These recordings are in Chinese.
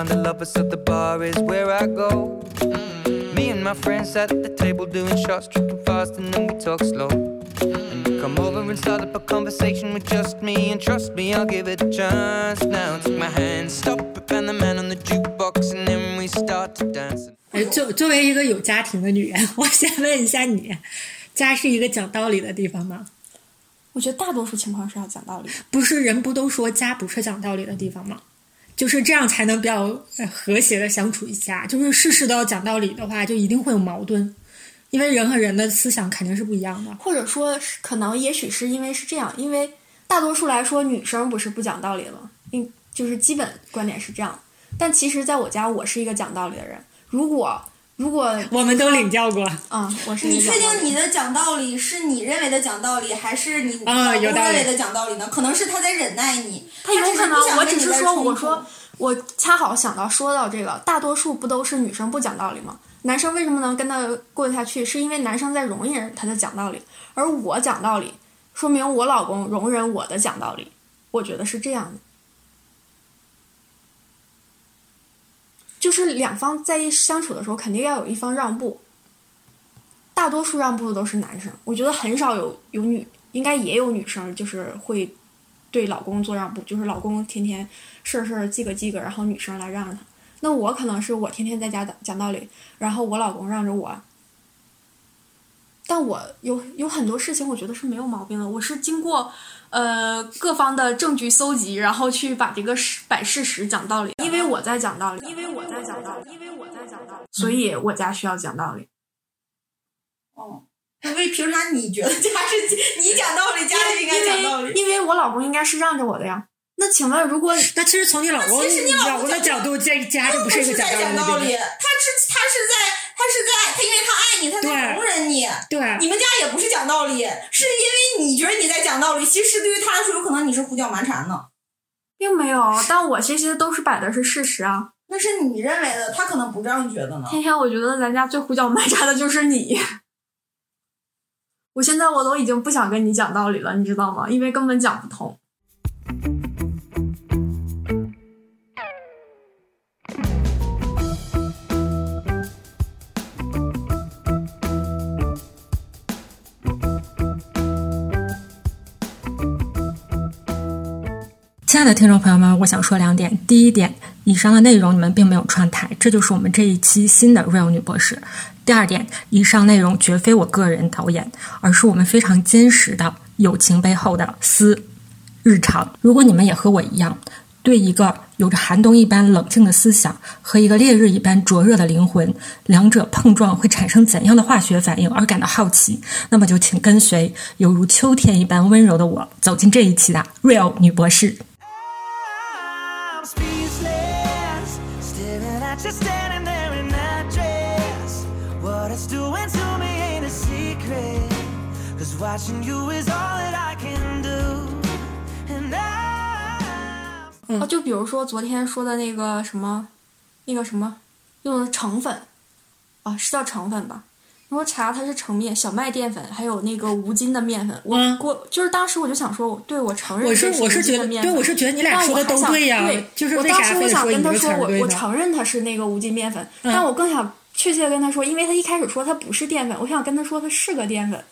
find the lovers so the bar is where I go. Me and my friends at the table doing shots, tripping fast, and then we talk slow. And you come over and start up a conversation with just me, and trust me, I'll give it a chance. Now take my hand, stop it, and the man on the jukebox, and then we start to dance. 哎，作作为一个有家庭的女人，我先问一下你，家是一个讲道理的地方吗？我觉得大多数情况是要讲道理的。不是人不都说家不是讲道理的地方吗？就是这样才能比较和谐的相处一下。就是事事都要讲道理的话，就一定会有矛盾，因为人和人的思想肯定是不一样的。或者说可能也许是因为是这样，因为大多数来说女生不是不讲道理的吗？因就是基本观点是这样。但其实在我家，我是一个讲道理的人。如果如果我们都领教过，啊、我是你确定你的讲道理是你认为的讲道理，还是你 啊老公有道理认为的讲道理呢？可能是他在忍耐你，他有可能，我只是说，我说我恰好想到说到这个，大多数不都是女生不讲道理吗？男生为什么能跟他过得下去？是因为男生在容忍他的讲道理，而我讲道理，说明我老公容忍我的讲道理。我觉得是这样的，就是两方在一相处的时候，肯定要有一方让步。大多数让步的都是男生，我觉得很少有有女，应该也有女生，就是会对老公做让步，就是老公天天事儿事儿记个记个，然后女生来让着他。那我可能是我天天在家讲讲道理，然后我老公让着我。但我有有很多事情，我觉得是没有毛病的。我是经过呃各方的证据搜集，然后去把这个事摆事实讲道理。因为我在讲道理，因为在讲道理，因为我在讲道理，所以我家需要讲道理。哦，那为凭啥你觉得家是你讲道理，家就应该讲道理？因为我老公应该是让着我的呀。那请问，如果那其实从你老公其实你老公的角度，这家就不是一个在讲道理的地道理，他是他是在他是在他因为他爱你，他在容忍你。对，你们家也不是讲道理，是因为你觉得你在讲道理，其实对于他来说，有可能你是胡搅蛮缠呢。并没有，但我这些都是摆的是事实啊。那是你认为的，他可能不这样觉得呢。天天，我觉得咱家最胡搅蛮缠的就是你。我现在我都已经不想跟你讲道理了，你知道吗？因为根本讲不通。亲爱的听众朋友们，我想说两点。第一点，以上的内容你们并没有串台，这就是我们这一期新的 Real 女博士。第二点，以上内容绝非我个人导演，而是我们非常坚实的友情背后的私日常。如果你们也和我一样，对一个有着寒冬一般冷静的思想和一个烈日一般灼热的灵魂，两者碰撞会产生怎样的化学反应而感到好奇，那么就请跟随犹如秋天一般温柔的我，走进这一期的 Real 女博士。You is all that I can do. And I. 啊，就比如说昨天说的那个什么，那个什么用的橙粉，啊，是叫橙粉吧？然后查它是成面、小麦淀粉，还有那个无筋的面粉。我、嗯我就是当时我就想说，对我承认我是我是觉得，对筋的面粉我是觉得你俩但说的都对呀，对，就是我当时我想跟他说，我我？承认它是那个无筋面粉，嗯但我更想确切的跟他说，因为他一开始说它不是淀粉，我想跟他说它是个淀粉。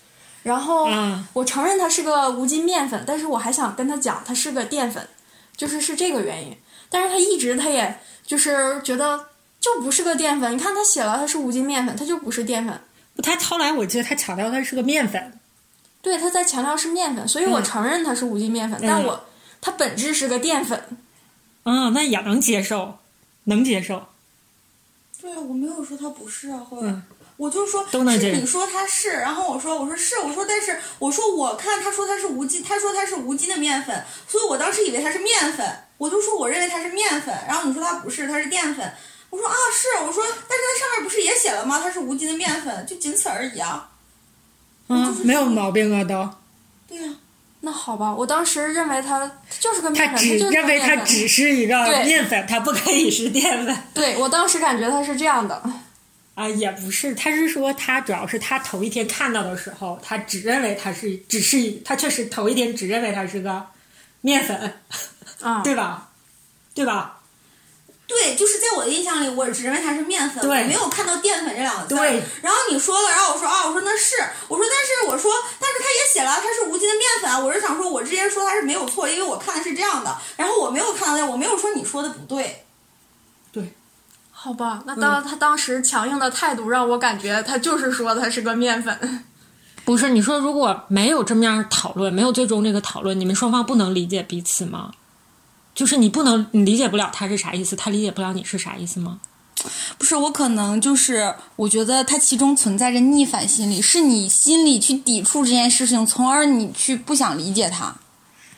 然后嗯我承认它是个无筋面粉，但是我还想跟他讲它是个淀粉，就是是这个原因。但是他一直他也就是觉得就不是个淀粉，你看他写了它是无筋面粉，它就不是淀粉。他后来我记得他强调它是个面粉，对，他在强调是面粉，所以我嗯承认它是无筋面粉，但嗯我它本质是个淀粉。嗯，那也能接受，能接受。对啊，我没有说它不是啊，后来、嗯我就说都能这样是你说他是，然后我说我说是，我说但是我说我看他说他是无筋，他说他是无筋的面粉，所以我当时以为它是面粉，我就说我认为它是面粉，然后你说它不是，它是淀粉，我说啊是，我说但是它上面不是也写了吗？它是无筋的面粉，就仅此而已啊。嗯，没有毛病啊，都。对呀、那好吧，我当时认为它它就是个面粉，只就是个认为它面粉只是一个对面粉，它不可以是淀粉对我当时感觉它是这样的。啊，也不是，他是说他主要是他头一天看到的时候，他只认为他是，只是他确实头一天只认为他是个面粉，啊，对吧？对吧？对，就是在我的印象里，我只认为它是面粉，对我没有看到淀粉这两个字。对。然后你说了，然后我说啊，我说那是，我说但是我说，但是他也写了它是无机的面粉啊。我是想说，我之前说它是没有错，因为我看的是这样的，然后我没有看到那，我没有说你说的不对。好吧，那当他当时强硬的态度让我感觉他就是说他是个面粉。不是你说，如果没有这么样讨论，没有最终这个讨论，你们双方不能理解彼此吗？就是你不能，你理解不了他是啥意思，他理解不了你是啥意思吗？不是我可能就是，我觉得他其中存在着逆反心理，是你心里去抵触这件事情，从而你去不想理解他。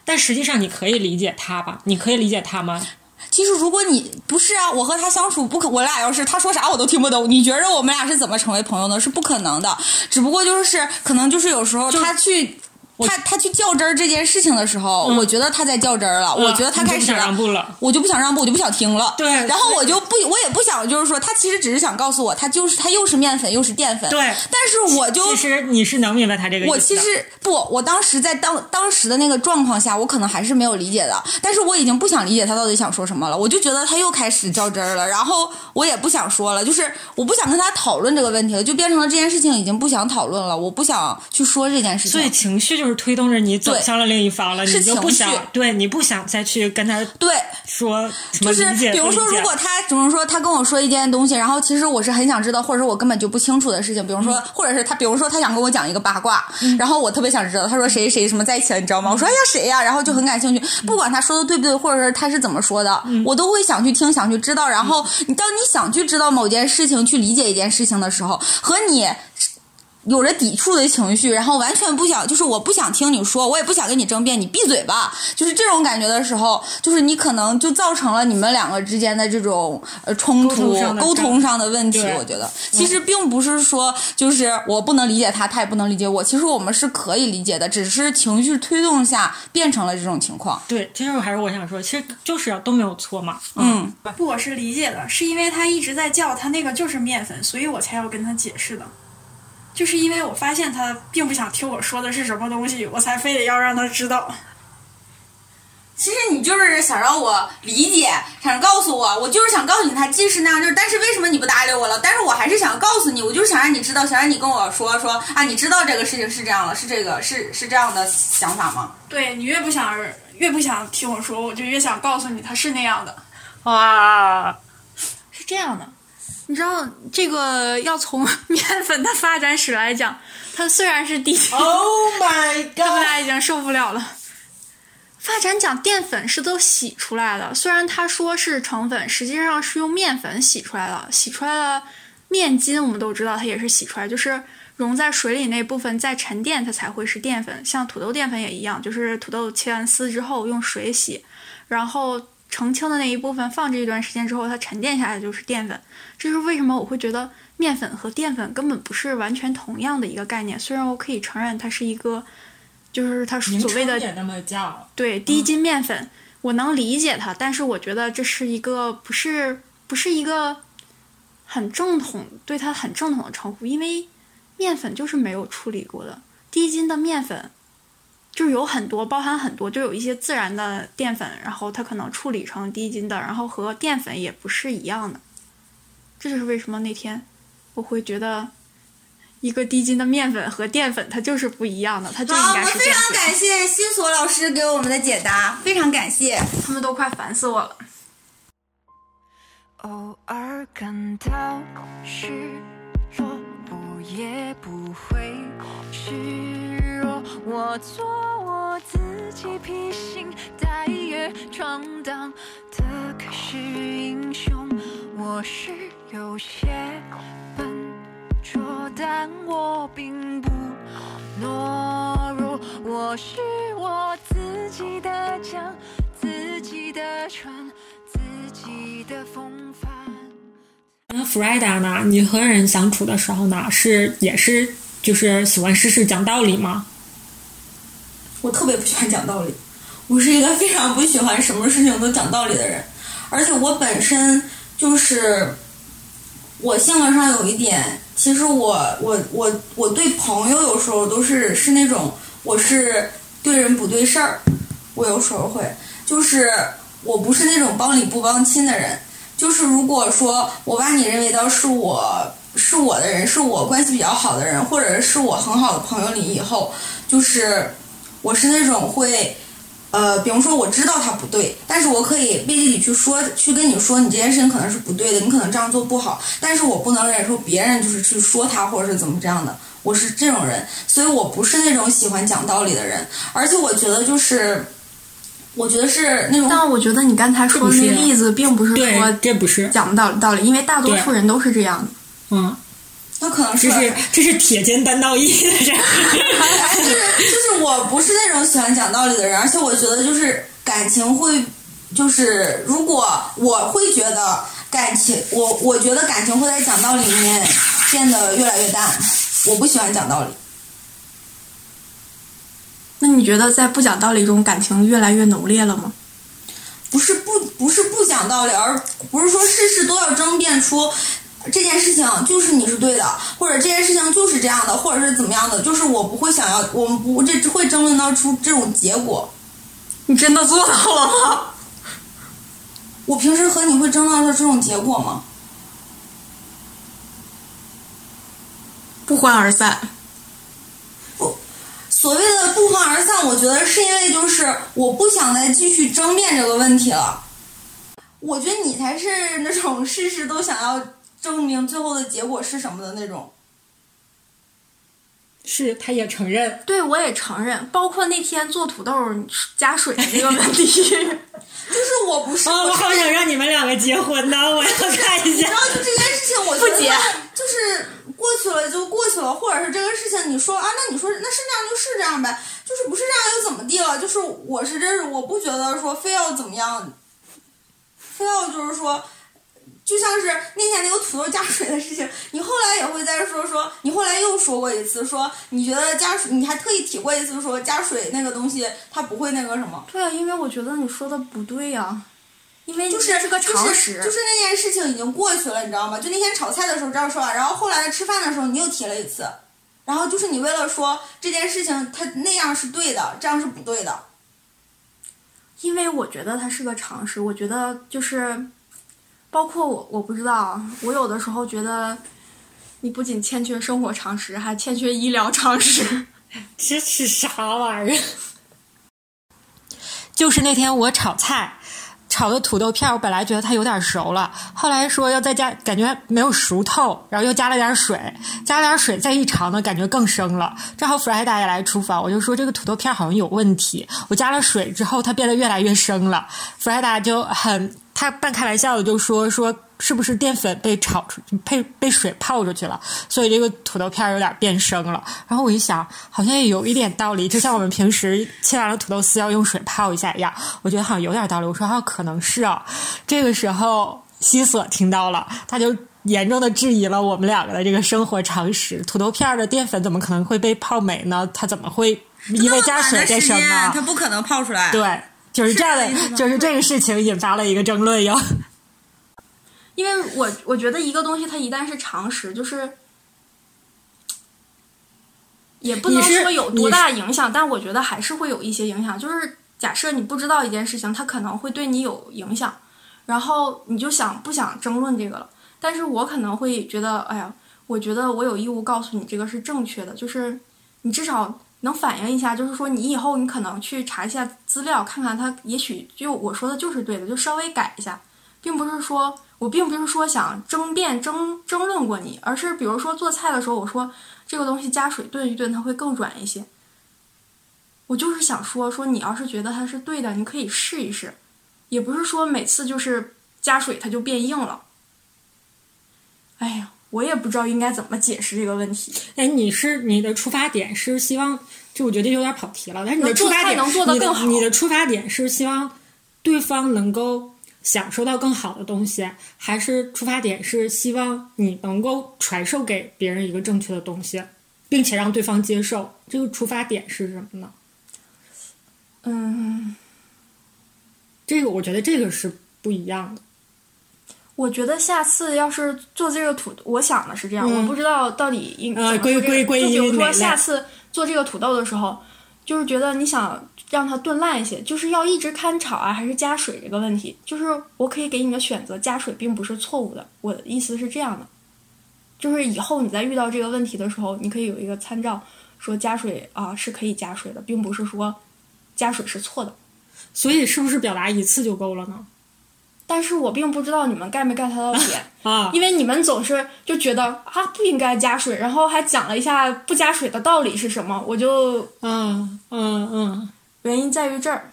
但实际上你可以理解他吧？你可以理解他吗？其实如果你不是啊，我和他相处不可，我俩要是他说啥我都听不懂，你觉着我们俩是怎么成为朋友呢？是不可能的。只不过就是可能就是有时候他去。他他去较真儿这件事情的时候，嗯我觉得他在较真儿了，我觉得他开始你就不想让步了。我就不想让步，我就不想听了。对然后我就不，我也不想，就是说，他其实只是想告诉我，他就是他又是面粉又是淀粉。对但是我就其实你是能明白他这个意思。我其实不，我当时在当当时的那个状况下，我可能还是没有理解的，但是我已经不想理解他到底想说什么了，我就觉得他又开始较真儿了，然后我也不想说了，就是我不想跟他讨论这个问题了，就变成了这件事情已经不想讨论了，我不想去说这件事情。所以情绪就是推动着你走向了另一方了，是你就不想对你不想再去跟他对，说什么就是理解比如说，如果他，比如说他跟我说一件东西，然后其实我是很想知道，或者说我根本就不清楚的事情，比如说，或者是他，比如说他想跟我讲一个八卦，然后我特别想知道，他说谁谁什么在一起了，你知道吗？我说哎呀谁呀，然后就很感兴趣，不管他说的对不对，或者是他是怎么说的，我都会想去听，想去知道。然后你当你想去知道某件事情，去理解一件事情的时候，和你。有着抵触的情绪，然后完全不想，就是我不想听你说，我也不想跟你争辩，你闭嘴吧，就是这种感觉的时候，就是你可能就造成了你们两个之间的这种呃冲突、沟通上的沟通上的问题。我觉得其实并不是说就是我不能理解他，他也不能理解我，其实我们是可以理解的，只是情绪推动下变成了这种情况。对，其实还是我想说，其实就是要都没有错嘛。嗯，不，我是理解的，是因为他一直在叫他那个就是面粉，所以我才要跟他解释的。就是因为我发现他并不想听我说的是什么东西，我才非得要让他知道。其实你就是想让我理解，想告诉我，我就是想告诉你他既是那样，就是但是为什么你不搭理我了？但是我还是想告诉你，我就是想让你知道，想让你跟我说说啊，你知道这个事情是这样了，是这个是是这样的想法吗？对你越不想越不想听我说，我就越想告诉你他是那样的。哇，是这样的，你知道这个要从 面粉的发展史来讲，它虽然是第一 Oh my 他们俩已经受不了了。发展讲淀粉是都洗出来的，虽然他说是成粉，实际上是用面粉洗出来的。洗出来的面筋，我们都知道它也是洗出来，就是溶在水里那部分再沉淀，它才会是淀粉。像土豆淀粉也一样，就是土豆切完丝之后用水洗，然后澄清的那一部分放置一段时间之后，它沉淀下来就是淀粉。这是为什么我会觉得面粉和淀粉根本不是完全同样的一个概念。虽然我可以承认它是一个，就是它所谓的对低筋面粉，我能理解它，但是我觉得这是一个不是不是一个很正统对它很正统的称呼，因为面粉就是没有处理过的低筋的面粉。就是有很多，包含很多，就有一些自然的淀粉，然后它可能处理成低筋的，然后和淀粉也不是一样的。这就是为什么那天我会觉得一个低筋的面粉和淀粉它就是不一样的，它就应好，我该们非常。感谢新索老师给我们的解答，非常感谢。他们都快烦死我了。偶尔感到失落，我也不会示弱。我做我自己，披星戴月闯荡的可是英雄。我是有些笨拙，但我并不懦弱。我是我自己的桨，自己的船，自己的风帆。那弗莱达呢？你和人相处的时候呢，是也是就是喜欢事事讲道理吗？我特别不喜欢讲道理，我是一个非常不喜欢什么事情都讲道理的人，而且我本身就是我性格上有一点，其实我我我我对朋友有时候都是是那种我是对人不对事儿，我有时候会就是我不是那种帮理不帮亲的人。就是如果说我把你认为到是我是我的人，是我关系比较好的人，或者是我很好的朋友里以后，就是我是那种会。呃，比方说我知道他不对，但是我可以背地里去说，去跟你说，你这件事情可能是不对的，你可能这样做不好，但是我不能忍受别人就是去说他或者是怎么这样的，我是这种人，所以我不是那种喜欢讲道理的人，而且我觉得就是，我觉得是那种，但我觉得你刚才说的那个例子，并不是说，这不是，讲不道道理，因为大多数人都是这样的。嗯，那可能是这是这是铁肩担道义的人。就 是就是我不是那种喜欢讲道理的人，而且我觉得就是感情会，就是如果我会觉得感情，我我觉得感情会在讲道理里面变得越来越淡，我不喜欢讲道理。那你觉得在不讲道理中，感情越来越浓烈了吗？不是不不是不讲道理，而不是说事事都要争辩出这件事情就是你是对的，或者这件事情就是这样的，或者是怎么样的，就是我不会想要，我们不这会争论到出这种结果。你真的做到了吗？我平时和你会争论到这种结果吗？不欢而散。所谓的不欢而散，我觉得是因为就是我不想再继续争辩这个问题了。我觉得你才是那种事事都想要证明最后的结果是什么的那种。是，他也承认。对，我也承认，包括那天做土豆加水的这个问题。就是我不是，啊、我是好想让你们两个结婚呢！我要看一下。然后就这件事情，我不结就是过去了就过去了，或者是这个事情，你说啊，那你说那是这样就是这样呗，就是不是这样又怎么地了？就是我是这，我不觉得说非要怎么样，非要就是说。就像是那天那个土豆加水的事情，你后来也会再说说，你后来又说过一次，说你觉得加水，你还特意提过一次说加水那个东西它不会那个什么。对啊，因为我觉得你说的不对呀、啊，因为就是是个常识，就是，就是那件事情已经过去了，你知道吗？就那天炒菜的时候这样说完，然后后来吃饭的时候你又提了一次，然后就是你为了说这件事情它那样是对的，这样是不对的。因为我觉得它是个常识，我觉得就是。包括我，我不知道，我有的时候觉得，你不仅欠缺生活常识，还欠缺医疗常识。这是啥玩意儿？就是那天我炒菜，炒的土豆片，我本来觉得它有点熟了，后来说要再加，感觉没有熟透，然后又加了点水，加了点水再一尝呢，感觉更生了。正好弗莱达也来厨房，我就说这个土豆片好像有问题。我加了水之后，它变得越来越生了。弗莱达就很。他半开玩笑的就说说是不是淀粉被炒出被被水泡出去了，所以这个土豆片有点变生了。然后我一想，好像也有一点道理，就像我们平时切完了土豆丝要用水泡一下一样，我觉得好像有点道理。我说啊，可能是啊。这个时候西索听到了，他就严重的质疑了我们两个的这个生活常识：土豆片的淀粉怎么可能会被泡没呢？它怎么会因为加水变生呢？它不可能泡出来。对。就是这样的，就是这个事情引发了一个争论哟。因为我我觉得一个东西它一旦是常识，就是也不能说有多大影响，但我觉得还是会有一些影响。就是假设你不知道一件事情，它可能会对你有影响，然后你就想不想争论这个了？但是我可能会觉得，哎呀，我觉得我有义务告诉你这个是正确的，就是你至少。能反映一下，就是说你以后你可能去查一下资料，看看它也许就我说的就是对的，就稍微改一下，并不是说我并不是说想争辩争争论过你，而是比如说做菜的时候，我说这个东西加水炖一炖它会更软一些。我就是想说说你要是觉得它是对的，你可以试一试，也不是说每次就是加水它就变硬了。哎呀。我也不知道应该怎么解释这个问题。哎，你是你的出发点是希望，就我觉得有点跑题了。但是你的出发点能做得更好。你的出发点是希望对方能够享受到更好的东西，还是出发点是希望你能够传授给别人一个正确的东西，并且让对方接受？这个出发点是什么呢？嗯，这个我觉得这个是不一样的。我觉得下次要是做这个土，我想的是这样，嗯、我不知道到底应呃归归归就比如说下次做这个土豆的时候，就是觉得你想让它炖烂一些，就是要一直看炒啊，还是加水这个问题，就是我可以给你个选择，加水并不是错误的。我的意思是这样的，就是以后你在遇到这个问题的时候，你可以有一个参照，说加水啊是可以加水的，并不是说加水是错的。所以是不是表达一次就够了呢？但是我并不知道你们 get 没 get 到点，啊，因为你们总是就觉得啊不应该加水，然后还讲了一下不加水的道理是什么，我就嗯嗯嗯，原因在于这儿。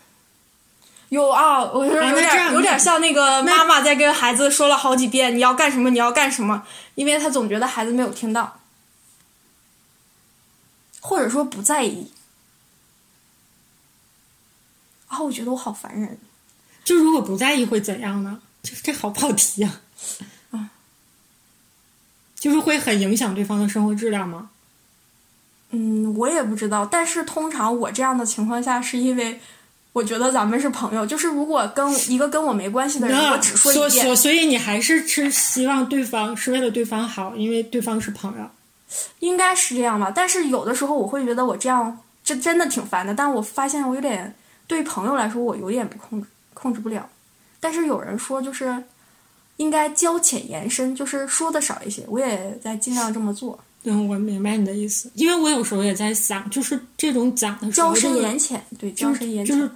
有啊，我说有点、有点像那个妈妈在跟孩子说了好几遍你要干什么你要干什么，因为他总觉得孩子没有听到，或者说不在意。啊，我觉得我好烦人。就如果不在意会怎样呢？这这好跑题呀、啊，就是会很影响对方的生活质量吗？嗯，我也不知道，但是通常我这样的情况下，是因为我觉得咱们是朋友。就是如果跟一个跟我没关系的人，我只说所一遍所，所以你还是是希望对方是为了对方好，因为对方是朋友。应该是这样吧。但是有的时候我会觉得我这样这真的挺烦的，但我发现我有点对朋友来说，我有点不控制控制不了。但是有人说就是应该交浅言深，就是说的少一些，我也在尽量这么做，嗯，我明白你的意思，因为我有时候也在想，就是这种讲的交深言浅，对，就是交深言浅。就是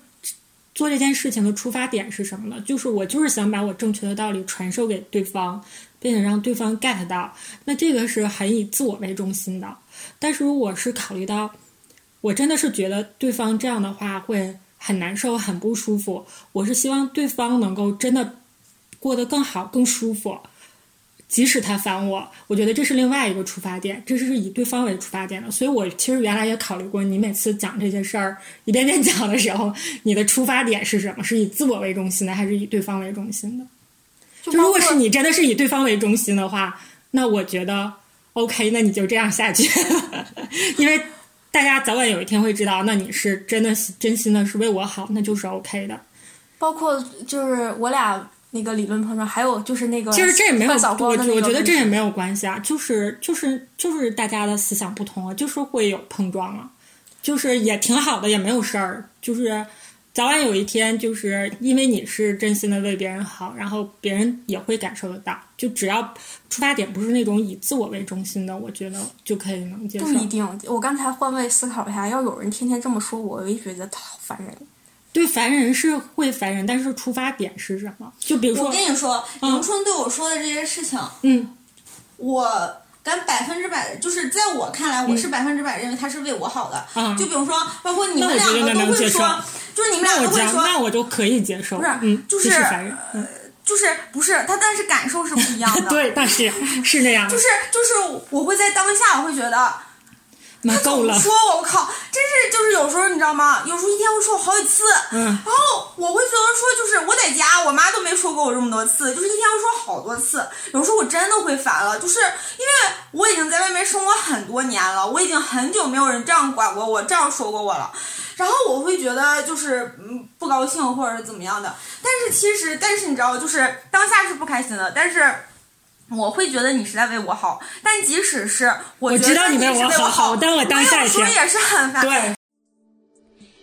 做这件事情的出发点是什么呢？就是我就是想把我正确的道理传授给对方，并且让对方 get 到。那这个是很以自我为中心的。但是如果是考虑到，我真的是觉得对方这样的话会很难受、很不舒服。我是希望对方能够真的过得更好、更舒服。即使他烦我，我觉得这是另外一个出发点，这是以对方为出发点的。所以我其实原来也考虑过，你每次讲这些事儿一遍遍讲的时候，你的出发点是什么？是以自我为中心的，还是以对方为中心的？就就如果是你真的是以对方为中心的话，那我觉得 OK，那你就这样下去，因为大家早晚有一天会知道，那你是真的真心的是为我好，那就是 OK 的。包括就是我俩那个理论碰撞，还有就是那个其实这也没有，我我觉得这也没有关系啊，就是就是就是大家的思想不同啊，就是会有碰撞啊，就是也挺好的，也没有事儿，就是早晚有一天，就是因为你是真心的为别人好，然后别人也会感受得到，就只要出发点不是那种以自我为中心的，我觉得就可以能接受不。一定。我刚才换位思考一下，要有人天天这么说我，我也觉得好烦人。对烦人是会烦人，但是出发点是什么？就比如说我，跟你说，迎春对我说的这些事情，嗯，我敢百分之百，就是在我看来，我是百分之百认为他是为我好的。嗯就比如说，包括你们两个都会说，就是你们那我讲，两个都会说，那我就可以接受。不是嗯，就是就是不是他，但是感受是不一样的。对，但是是那样的。就是就是我会在当下我会觉得。那够了。说我，我靠，真是就是有时候你知道吗？有时候一天会说我好几次，嗯然后我会觉得说，就是我在家，我妈都没说过我这么多次，就是一天会说好多次。有时候我真的会烦了，就是因为我已经在外面生活很多年了，我已经很久没有人这样管过我，这样说过我了。然后我会觉得就是嗯不高兴或者是怎么样的，但是其实但是你知道，就是当下是不开心的，但是。我会觉得你是在为我好，但即使是我知道得你是为我好为好，好但我当时也是很烦。对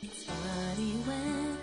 ，Funny when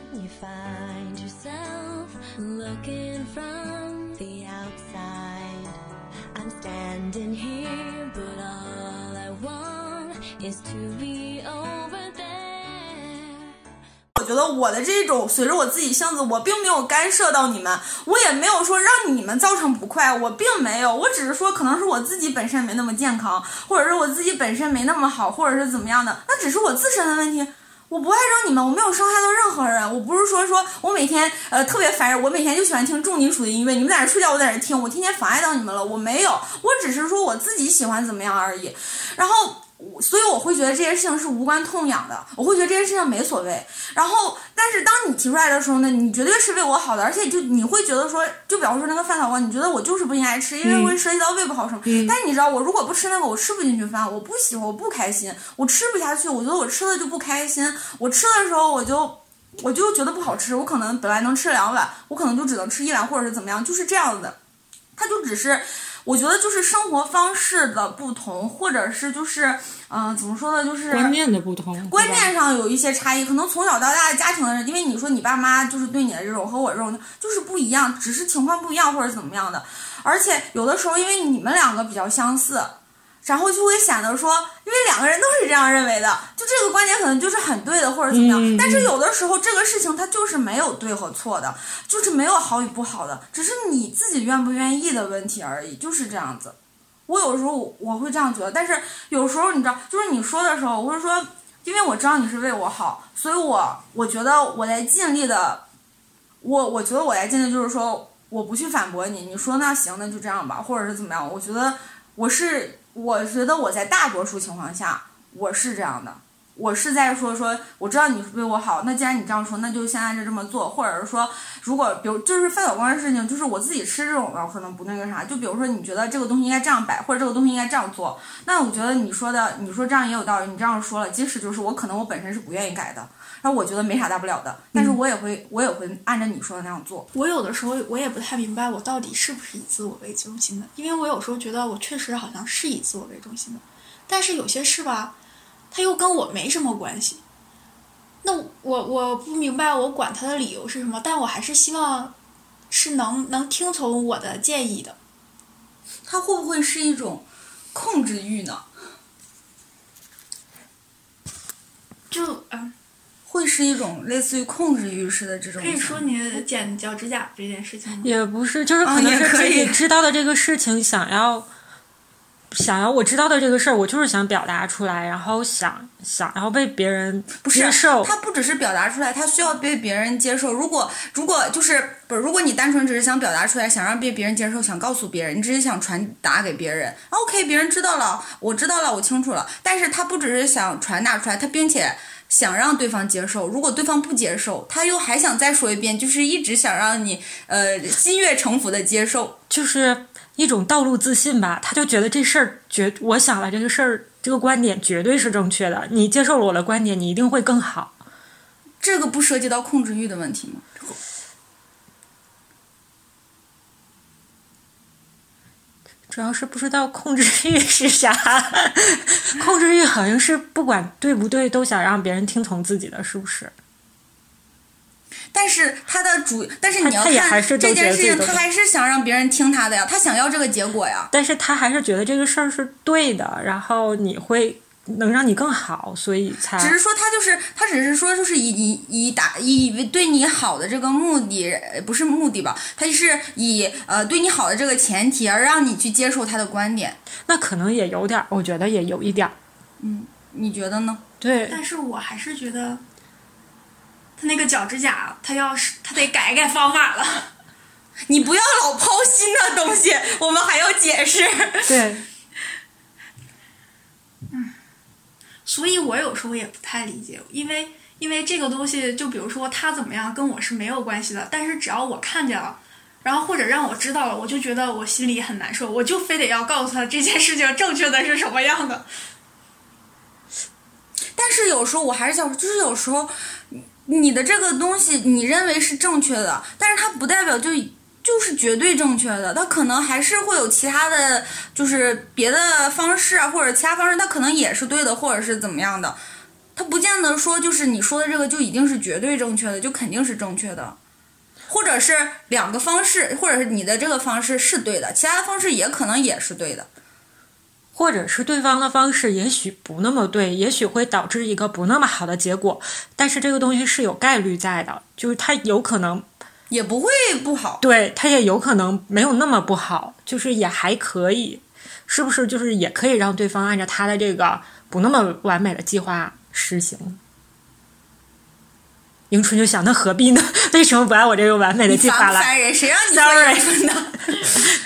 觉得我的这种随着我自己性子，我并没有干涉到你们，我也没有说让你们造成不快，我并没有，我只是说可能是我自己本身没那么健康，或者是我自己本身没那么好，或者是怎么样的，那只是我自身的问题。我不爱让你们，我没有伤害到任何人。我不是说说我每天呃特别烦人，我每天就喜欢听重金属的音乐，你们在那睡觉，我在那听，我天天妨碍到你们了。我没有，我只是说我自己喜欢怎么样而已。然后所以我会觉得这些事情是无关痛痒的，我会觉得这些事情没所谓。然后，但是当你提出来的时候呢，你绝对是为我好的，而且就你会觉得说，就比方说那个饭扫光，你觉得我就是不应该吃，因为会涉及到胃不好什么。但是你知道，我如果不吃那个，我吃不进去饭，我不喜欢，我不开心，我吃不下去，我觉得我吃的就不开心，我吃的时候我就。我就觉得不好吃，我可能本来能吃两碗，我可能就只能吃一碗，或者是怎么样，就是这样子的。它就只是，我觉得就是生活方式的不同，或者是就是嗯、呃怎么说呢，就是观念的不同，观念上有一些差异，可能从小到大的家庭的人，因为你说你爸妈就是对你的这种和我这种就是不一样，只是情况不一样或者怎么样的，而且有的时候因为你们两个比较相似，然后就会显得说，因为两个人都是这样认为的，就这个观点可能就是很对的或者怎么样，嗯但是有的时候这个事情它就是没有对和错的，就是没有好与不好的，只是你自己愿不愿意的问题而已，就是这样子。我有时候我会这样觉得，但是有时候你知道，就是你说的时候，我会说，因为我知道你是为我好，所以我我觉得我在尽力的，我我觉得我在尽力就是说，我不去反驳你，你说那行，那就这样吧，或者是怎么样？我觉得我是，我觉得我在大多数情况下我是这样的。我是在说说，我知道你为我好，那既然你这样说，那就现在就这么做，或者是说，如果比如就是范小光的事情，就是我自己吃这种的，可能不那个啥。就比如说，你觉得这个东西应该这样摆，或者这个东西应该这样做，那我觉得你说的，你说这样也有道理，你这样说了，即使就是我可能我本身是不愿意改的，然后我觉得没啥大不了的，但是我也会我也会按照你说的那样做。我有的时候我也不太明白我到底是不是以自我为中心的，因为我有时候觉得我确实好像是以自我为中心的，但是有些事吧，它又跟我没什么关系。那我我不明白我管他的理由是什么，但我还是希望是能能听从我的建议的。他会不会是一种控制欲呢？就嗯，会是一种类似于控制欲似的这种。可以说你剪脚趾甲这件事情吗？也不是，就是啊可能是自也可以己知道的这个事情，想要想要我知道的这个事儿，我就是想表达出来，然后想想要被别人不是接受。它不只是表达出来，他需要被别人接受。如果如果就是不是，如果你单纯只是想表达出来，想让被别人接受，想告诉别人，你只是想传达给别人，OK，别人知道了，我知道了，我清楚了。但是他不只是想传达出来，他并且想让对方接受。如果对方不接受，他又还想再说一遍，就是一直想让你呃心悦诚服的接受。就是一种道路自信吧，他就觉得这事儿绝，我想了这个事儿，这个观点绝对是正确的。你接受了我的观点，你一定会更好。这个不涉及到控制欲的问题吗？主要是不知道控制欲是啥，控制欲好像是不管对不对都想让别人听从自己的，是不是？但是他的主，但是你要看这件事情，他还是想让别人听他的呀，他想要这个结果呀。但是他还是觉得这个事儿是对的，然后你会能让你更好，所以才只是说他就是他只是说就是以以以打以为对你好的这个目的呃不是目的吧，他是以呃对你好的这个前提而让你去接受他的观点，那可能也有点，我觉得也有一点嗯，你觉得呢？对，但是我还是觉得，他那个脚趾甲，他要是他得改改方法了。你不要老抛新的东西，我们还要解释。对，所以我有时候也不太理解，因为因为这个东西，就比如说他怎么样跟我是没有关系的，但是只要我看见了，然后或者让我知道了，我就觉得我心里很难受，我就非得要告诉他这件事情正确的是什么样的。但是有时候我还是想说，就是有时候你你的这个东西你认为是正确的，但是它不代表就就是绝对正确的，他可能还是会有其他的就是别的方式啊，或者其他方式，他可能也是对的，或者是怎么样的。他不见得说就是你说的这个就一定是绝对正确的，就肯定是正确的，或者是两个方式，或者是你的这个方式是对的，其他的方式也可能也是对的。或者是对方的方式也许不那么对，也许会导致一个不那么好的结果，但是这个东西是有概率在的，就是它有可能也不会不好，对，它也有可能没有那么不好，就是也还可以，是不是？就是也可以让对方按照他的这个不那么完美的计划实行。迎春就想，那何必呢？为什么不按我这个完美的计划来？烦人？谁让你说 Sorry 缘分的？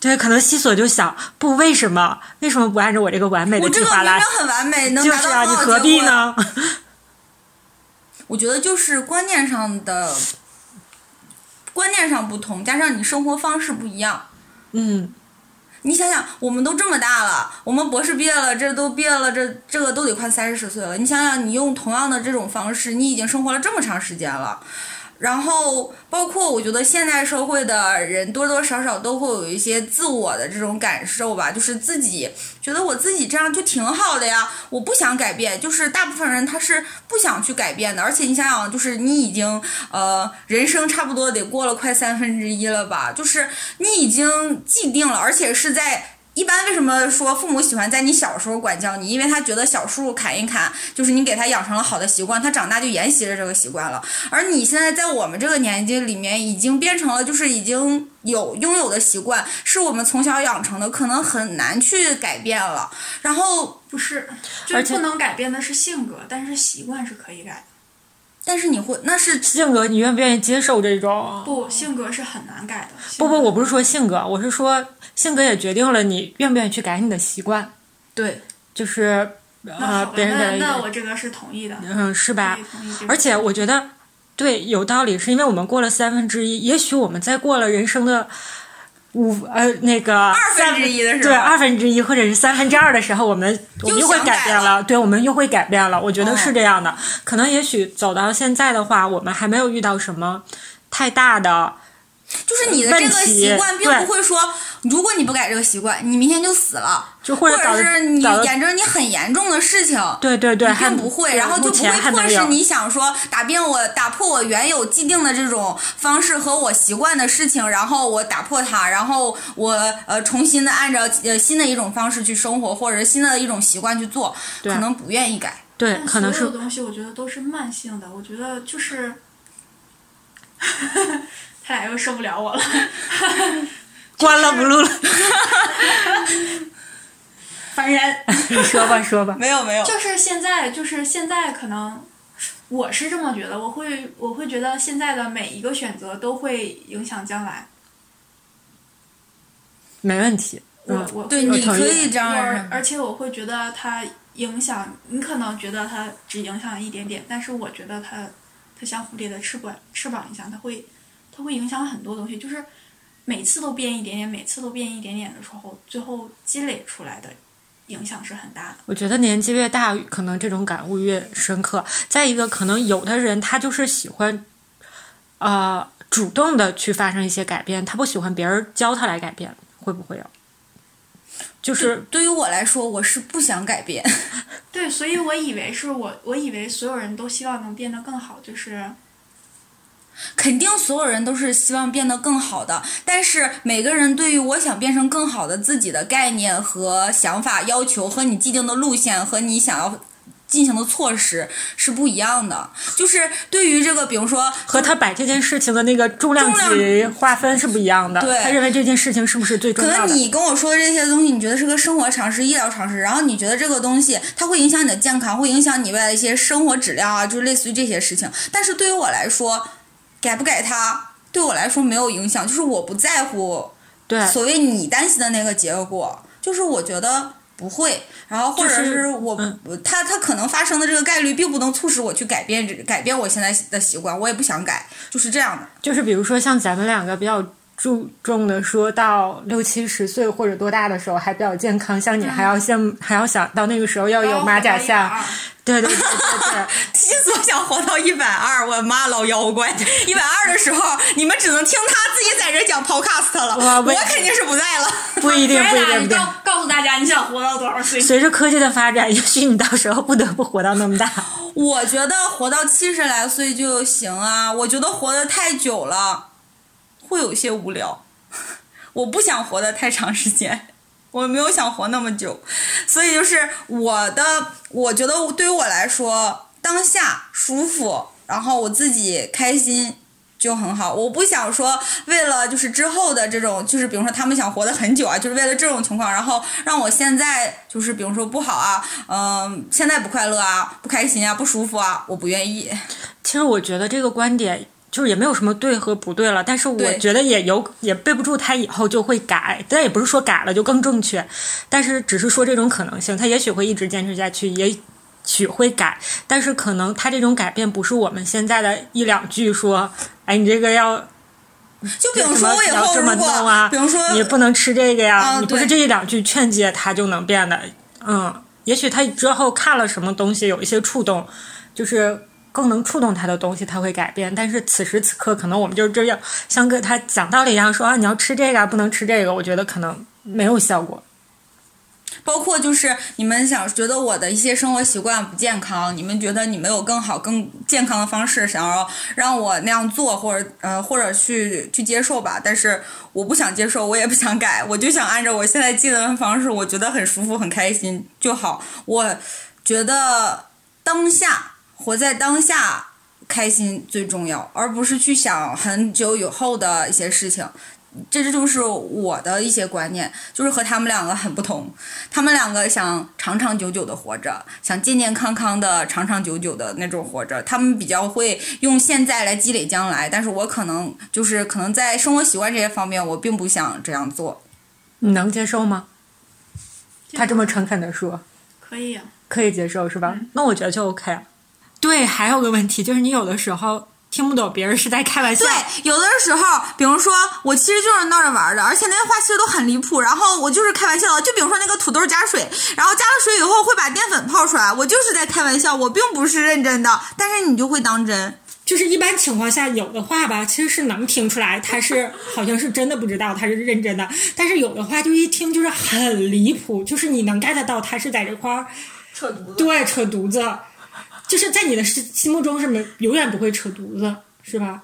对，可能西索就想，不，为什么？为什么不按照我这个完美的我这个计划来？明明很完美，能达就是啊，你何结果？必呢？我觉得就是观念上的观念上不同，加上你生活方式不一样。嗯，你想想，我们都这么大了，我们博士毕业了，这都毕业了，这这个都得快三十岁了。你想想，你用同样的这种方式，你已经生活了这么长时间了，然后包括我觉得现代社会的人多多少少都会有一些自我的这种感受吧，就是自己觉得我自己这样就挺好的呀，我不想改变。就是大部分人他是不想去改变的，而且你想想，就是你已经呃人生差不多得过了快三分之一了吧，就是你已经既定了，而且是在。一般为什么说父母喜欢在你小时候管教你？因为他觉得小树砍一砍，就是你给他养成了好的习惯，他长大就沿袭着这个习惯了。而你现在在我们这个年纪里面，已经变成了就是已经有拥有的习惯，是我们从小养成的，可能很难去改变了。然后，不是，就是不能改变的是性格，但是习惯是可以改的。但是你会那是性格，你愿不愿意接受这种？不，性格是很难改的。不不，我不是说。性格，我是说性格也决定了你愿不愿意去改你的习惯，对，就是啊呃别人的那我这个是同意的。嗯是吧而且我觉得对有道理，是因为我们过了三分之一，也许我们在过了人生的五呃那个二分之一的时候对二分之一或者是三分之二的时候，我们我们又会改改变了对，我们又会改变了。我觉得哦是这样的，可能也许走到现在的话，我们还没有遇到什么太大的。就是你的这个习惯，并不会说，如果你不改这个习惯，你明天就死了，或就或者是你搞得眼着你很严重的事情。对对对，还并不会，然后就不会迫使你想说打遍我打破我原有既定的这种方式和我习惯的事情，然后我打破它，然后我呃重新的按照呃新的一种方式去生活，或者是新的一种习惯去做，可能不愿意改。对，可能是所有东西，我觉得都是慢性的。我觉得就是，他俩又受不了我了。关了不录了。烦人。你说吧说吧，没有没有，就是现在，就是现在，可能我是这么觉得，我会我会觉得现在的每一个选择都会影响将来。没问题。我嗯，我对，你可以这样而且我会觉得它影响，你可能觉得它只影响一点点，但是我觉得它它像蝴蝶的翅膀翅膀一样，它会它会影响很多东西，就是每次都变一点点，每次都变一点点的时候，最后积累出来的影响是很大的。我觉得年纪越大，可能这种感悟越深刻。再一个，可能有的人他就是喜欢，呃，主动的去发生一些改变，他不喜欢别人教他来改变，会不会有？就是对于我来说，我是不想改变。对，所以我以为是我，我以为所有人都希望能变得更好，就是肯定所有人都是希望变得更好的，但是每个人对于我想变成更好的自己的概念和想法、要求和你既定的路线和你想要进行的措施是不一样的。就是对于这个，比如说和他摆这件事情的那个重量级划分是不一样的。对他认为这件事情是不是最重可要的？能你跟我说的这些东西，你觉得是个生活常识、医疗常识，然后你觉得这个东西它会影响你的健康，会影响你未来的一些生活质量啊，就是类似于这些事情。但是对于我来说，改不改它对我来说没有影响，就是我不在乎对，所谓你担心的那个结果，就是我觉得不会，然后或者就是是我，嗯。他他可能发生的这个概率并不能促使我去改变这改变我现在的习惯，我也不想改，就是这样的。就是比如说像咱们两个比较注重的，说到六七十岁或者多大的时候还比较健康，像你还要像、还要想到那个时候要有马甲线，对对对对对。其实我想活到一百二，我妈老妖怪！一百二的时候，你们只能听他自己在这讲 podcast 了，我肯定是不在了。不一定，不一定，不一定。告告诉大家你想活到多少岁？随着科技的发展，也许你到时候不得不活到那么大。我觉得活到七十来岁就行啊，我觉得活得太久了会有些无聊，我不想活得太长时间。我没有想活那么久，所以就是我的，我觉得对于我来说，当下舒服，然后我自己开心就很好。我不想说为了就是之后的这种，就是比如说他们想活得很久啊，就是为了这种情况，然后让我现在就是比如说不好啊，嗯、现在不快乐啊，不开心啊，不舒服啊，我不愿意。其实我觉得这个观点就是也没有什么对和不对了，但是我觉得也有也背不住他以后就会改，但也不是说改了就更正确，但是只是说这种可能性，他也许会一直坚持下去，也许会改，但是可能他这种改变不是我们现在的一两句说，哎，你这个要就比如说我以要这么后如果，比如说你不能吃这个呀，啊你不是这一两句劝诫他就能变的，嗯，也许他之后看了什么东西有一些触动，就是更能触动他的东西，他会改变。但是此时此刻，可能我们就是这样，像跟他讲道理一样说啊，你要吃这个，不能吃这个，我觉得可能没有效果。包括就是你们想觉得我的一些生活习惯不健康，你们觉得你们有更好、更健康的方式，想要让我那样做，或者呃，或者去去接受吧。但是我不想接受，我也不想改，我就想按照我现在记得的方式，我觉得很舒服、很开心就好。我觉得当下活在当下，开心最重要，而不是去想很久以后的一些事情。这就是我的一些观念，就是和他们两个很不同。他们两个想长长久久的活着，想健健康康的长长久久的那种活着。他们比较会用现在来积累将来，但是我可能就是可能在生活习惯这些方面，我并不想这样做。你能接受吗？他这么诚恳的说，可以啊。可以接受是吧？那我觉得就 OK。对，还有个问题就是你有的时候听不懂别人是在开玩笑。对，有的时候，比如说我其实就是闹着玩的，而且那些话其实都很离谱，然后我就是开玩笑的。就比如说那个土豆加水，然后加了水以后会把淀粉泡出来，我就是在开玩笑，我并不是认真的，但是你就会当真。就是一般情况下，有的话吧，其实是能听出来他是好像是真的不知道，他是认真的。但是有的话就一听就是很离谱，就是你能 get 到他是在这块儿扯犊子。对扯犊子，就是在你的心心目中是没永远不会扯犊子，是吧？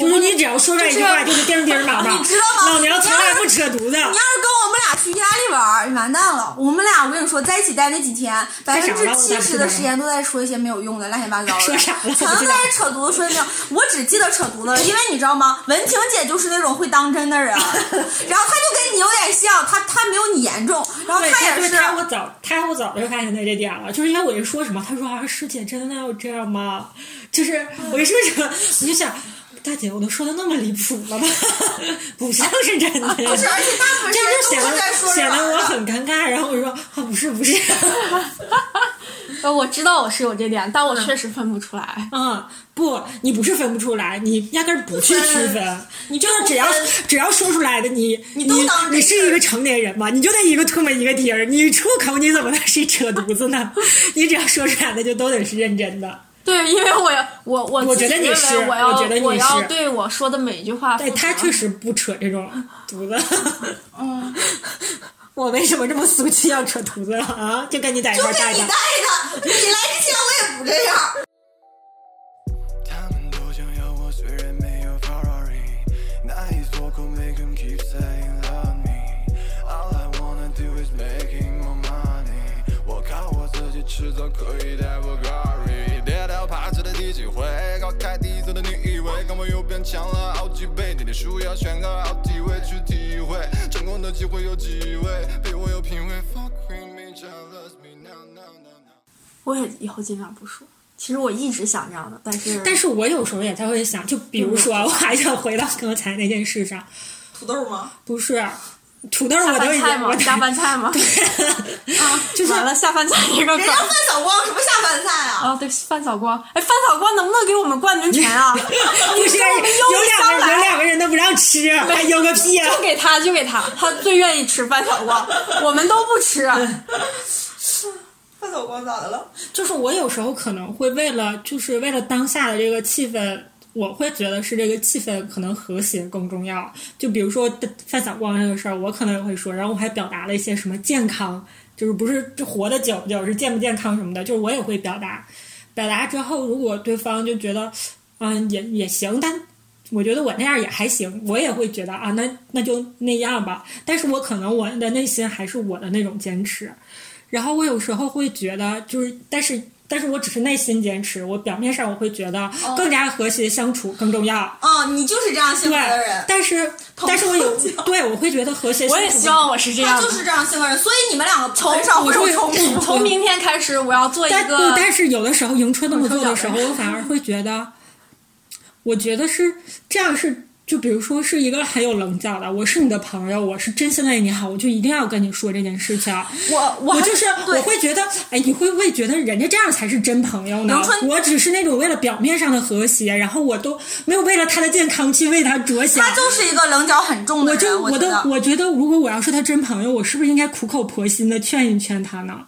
就是你只要说出来一句话，就是叮叮脑 脑，你知道吗老娘从来不扯犊子。你要是跟我们俩去意大利玩儿，完蛋了。我们俩我跟你说，在一起待那几天，百分之七十的时间都在说一些没有用的、乱七八糟的，说啥了全都在扯犊子说没有。我只记得扯犊子，因为你知道吗？文婷姐就是那种会当真的人，然后她就跟你有点像，她她没有你严重，然后，她也是。我早他我早就发现她这点了，就是因为我一说什么，她说啊，师姐真的要这样吗？就是我一说什么，我就想。大姐，我都说的那么离谱了吗？不像是真的呀，不是，而且大部分这就显都是在说得显得我很尴尬。然后我说啊，不是不是，呃，我知道我是有这点，但我确实分不出来。嗯，不，你不是分不出来，你压根儿不去区分，你就是只要只要说出来的，你你都当真你是一个成年人嘛，你就得一个唾沫一个钉儿，你出口你怎么能是扯犊子呢？你只要说出来的就都得是认真的。对，因为我要我我我觉得你是我要我觉得你我要是对我说的每一句话负责。对他确实不扯这种犊子。嗯，我为什么这么俗气要扯犊子啊？就跟你在一块儿待着跟你带。的，你来之前我也不这样。他们都想要我，虽然没有 Ferrari，难以锁口，make them keep saying love me。All I wanna do is making more money。我靠我自己，迟早可以。跌到爬起的第几回？高开低走的你以为跟我又变强了好几倍？你的书要选个好体位去体会，成功的机会有几位？被我有品味，fuck with me, jealous me, no no no no。我也以后尽量不说。其实我一直想这样的，但是但是我有时候也在会想，就比如说，我还想回到刚才那件事上，土豆吗？不是土豆，下我都已经饭菜吗？我下饭菜吗？对啊，就是完了，下饭菜这个梗人家。范小光什么下饭菜啊？啊，对，范晓光，哎，范晓光能不能给我们冠名权啊？不是我们有两个有两个人都不让吃，还有个屁啊！就给他，就给他，他最愿意吃范晓光，我们都不吃。范小光咋的了？就是我有时候可能会为了，就是为了当下的这个气氛，我会觉得是这个气氛可能和谐更重要。就比如说范晓光这个事儿，我可能也会说，然后我还表达了一些什么健康，就是不是这活的久不久，是健不健康什么的，就是我也会表达。表达之后，如果对方就觉得，嗯，也也行，但我觉得我那样也还行，我也会觉得啊，那那就那样吧。但是我可能我的内心还是我的那种坚持。然后我有时候会觉得，就是，但是，但是我只是内心坚持，我表面上我会觉得更加和谐相处更重要。哦，你就是这样性格的人，，但是，但是我有，对我会觉得和谐相处。我也希望我是这样。他就是这样性格的人，所以你们两个从少会有冲突。从明天开始，我要做一个。但是有的时候迎春那么做的时候，我反而会觉得，我觉得是这样是。就比如说是一个很有棱角的，我是你的朋友，我是真心为你好，我就一定要跟你说这件事情。我我我就是我会觉得，哎，你会不会觉得人家这样才是真朋友呢我只是那种为了表面上的和谐，然后我都没有为了他的健康去为他着想他。就是一个棱角很重的人，我就我都我觉得。如果我要是他真朋友，我是不是应该苦口婆心的劝一劝他呢？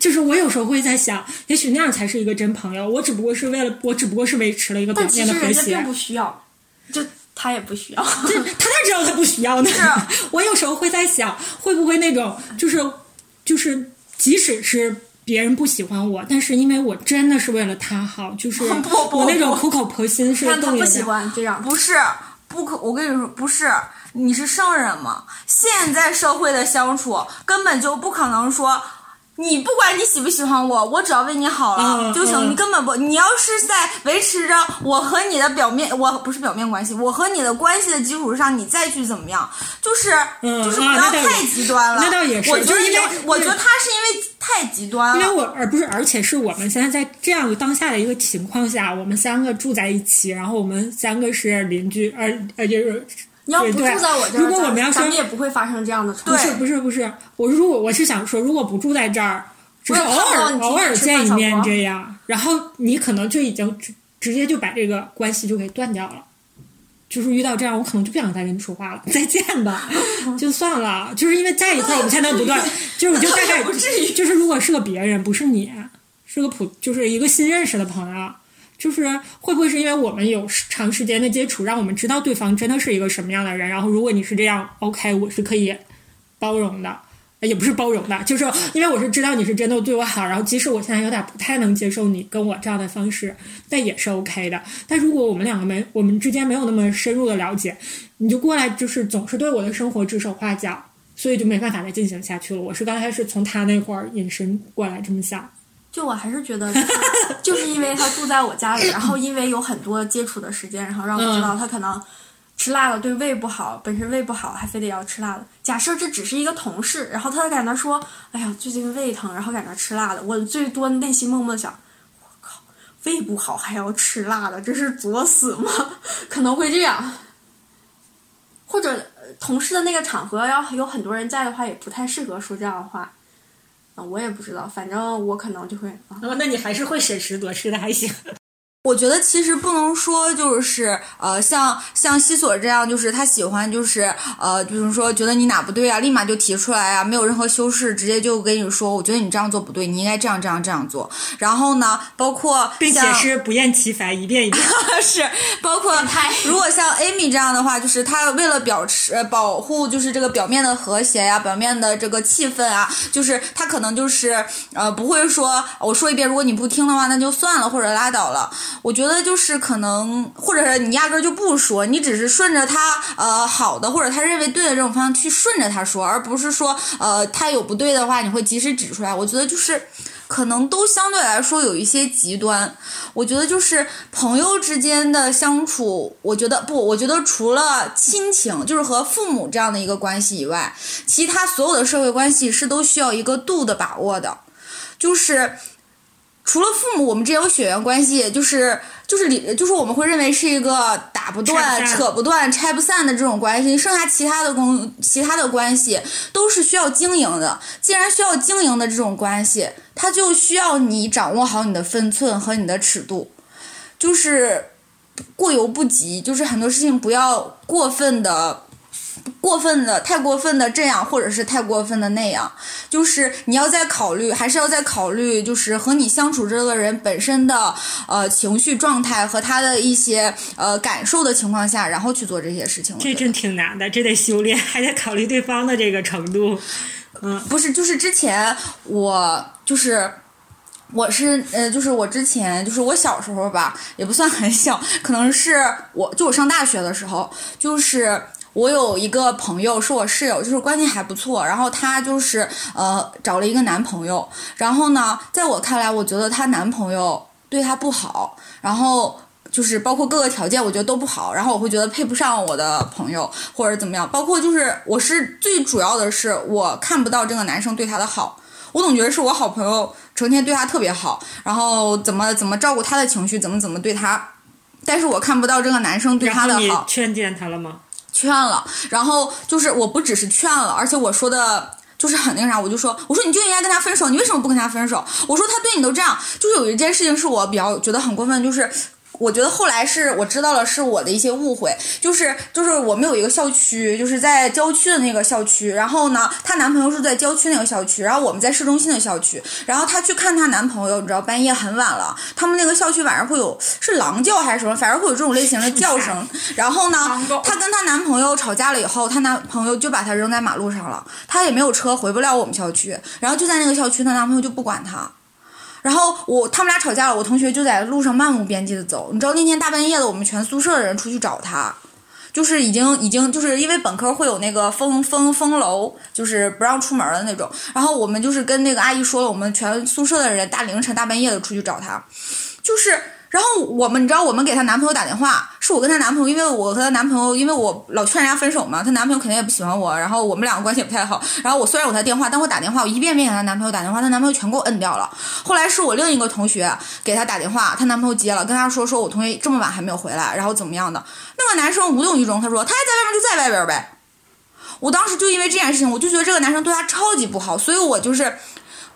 就是我有时候会在想，也许那样才是一个真朋友。我只不过是为了，我只不过是维持了一个表面的和谐实人家并。不需要，就他也不需要。这他哪知道他不需要呢？我有时候会在想，会不会那种就是就是，即使是别人不喜欢我，但是因为我真的是为了他好，就是 我那种苦口婆心是但他不喜。欢这样，不是不可，我跟你说不是，你是圣人吗？现在社会的相处根本就不可能说。你不管你喜不喜欢我，我只要为你好了嗯就行。嗯你根本不，你要是在维持着我和你的表面，我不是表面关系，我和你的关系的基础上，你再去怎么样，就是、嗯就是不要太极端了。那倒也是我觉得我觉得他是因为太极端了。因为我而不是，而且是我们现在在这样当下的一个情况下，我们三个住在一起，然后我们三个是邻居，而而，就是你要不对住在我这儿，如果我们要说咱咱们也不会发生这样的冲突。不是不是不是，我如果我是想说，如果不住在这儿，只是偶尔偶尔见一面这样，然后你可能就已经直直接就把这个关系就给断掉了。就是遇到这样，我可能就不想再跟你说话了，再见吧，就算了。就是因为在一块儿，我们才能不断，就是我就大概就是如果是个别人，不是你，是个普，就是一个新认识的朋友，就是会不会是因为我们有长时间的接触，让我们知道对方真的是一个什么样的人？然后如果你是这样，OK，我是可以包容的。也不是包容的，就是因为我是知道你是真的对我好，然后即使我现在有点不太能接受你跟我这样的方式，但也是 OK 的。但如果我们两个没我们之间没有那么深入的了解，你就过来就是总是对我的生活指手画脚，所以就没办法再进行下去了。我是刚才是从他那块儿引申过来这么想。就我还是觉得，就是就是因为他住在我家里，然后因为有很多接触的时间，然后让我知道他可能吃辣的对胃不好，本身胃不好，还非得要吃辣的。假设这只是一个同事，然后他在那说：“哎呀，最近胃疼，然后在那吃辣的。”我最多内心默默的想：“我靠，胃不好还要吃辣的，这是作死吗？” 可能会这样。或者呃同事的那个场合要有很多人在的话，也不太适合说这样的话。我也不知道，反正我可能就会啊，那你还是会审时度势的，还行。我觉得其实不能说就是呃，像像西索这样，就是他喜欢就是呃，比如说觉得你哪不对啊，立马就提出来啊，没有任何修饰，直接就跟你说，我觉得你这样做不对，你应该这样这样这样做。然后呢，包括并且是不厌其烦，一遍一遍。是，包括如果像 Amy 这样的话，就是他为了表持呃保护，就是这个表面的和谐呀、表面的这个气氛啊，就是他可能就是呃不会说我说一遍，如果你不听的话，那就算了或者拉倒了。我觉得就是可能，或者是你压根儿就不说，你只是顺着他呃好的或者他认为对的这种方向去顺着他说，而不是说呃他有不对的话，你会及时指出来。我觉得就是。可能都相对来说有一些极端，我觉得就是朋友之间的相处，我觉得不，我觉得除了亲情，就是和父母这样的一个关系以外，其他所有的社会关系是都需要一个度的把握的，就是除了父母，我们之间有血缘关系，就是就是理就是我们会认为是一个打不断、不扯不断、拆不散的这种关系，剩下其他的公其他的关系都是需要经营的。既然需要经营的这种关系，它就需要你掌握好你的分寸和你的尺度，就是过犹不及，就是很多事情不要过分的。过分的，太过分的这样，或者是太过分的那样，就是你要再考虑，还是要再考虑，就是和你相处这个人本身的呃情绪状态和他的一些呃感受的情况下，然后去做这些事情。这真挺难的，这得修炼，还得考虑对方的这个程度。嗯不是，就是之前我就是。我是呃，就是我之前就是我小时候吧，也不算很小，可能是我就我上大学的时候，就是我有一个朋友是我室友，就是关系还不错，然后她就是呃找了一个男朋友，然后呢，在我看来，我觉得她男朋友对她不好，然后。就是包括各个条件，我觉得都不好，然后我会觉得配不上我的朋友或者怎么样。包括就是我是最主要的是我看不到这个男生对她的好，我总觉得是我好朋友成天对她特别好，然后怎么怎么照顾她的情绪，怎么怎么对她，但是我看不到这个男生对她的好。劝谏他了吗？劝了，然后就是我不只是劝了，而且我说的就是很那个啥，我就说，我说你就应该跟他分手，你为什么不跟他分手？我说他对你都这样，就是有一件事情是我比较觉得很过分，就是我觉得后来是我知道了是我的一些误会，就是就是我们有一个校区，就是在郊区的那个校区，然后呢，她男朋友是在郊区那个校区，然后我们在市中心的校区，然后她去看她男朋友，你知道半夜很晚了，他们那个校区晚上会有是狼叫还是什么，反正会有这种类型的叫声，然后呢，她跟她男朋友吵架了以后，她男朋友就把她扔在马路上了，她也没有车回不了我们校区，然后就在那个校区，她男朋友就不管她。然后我他们俩吵架了，我同学就在路上漫无边际的走。你知道那天大半夜的，我们全宿舍的人出去找他，就是已经已经就是因为本科会有那个封封封楼，就是不让出门的那种。然后我们就是跟那个阿姨说了，我们全宿舍的人大凌晨大半夜的出去找他，就是。然后我们，你知道，我们给她男朋友打电话，是我跟她男朋友，因为我和她男朋友，因为我老劝人家分手嘛，她男朋友肯定也不喜欢我，然后我们两个关系也不太好。然后我虽然有她电话，但我打电话，我一遍遍给她男朋友打电话，她男朋友全给我摁掉了。后来是我另一个同学给她打电话，她男朋友接了，跟她说说我同学这么晚还没有回来，然后怎么样的。那个男生无动于衷，他说他还在外面就在外边呗。我当时就因为这件事情，我就觉得这个男生对她超级不好，所以我就是。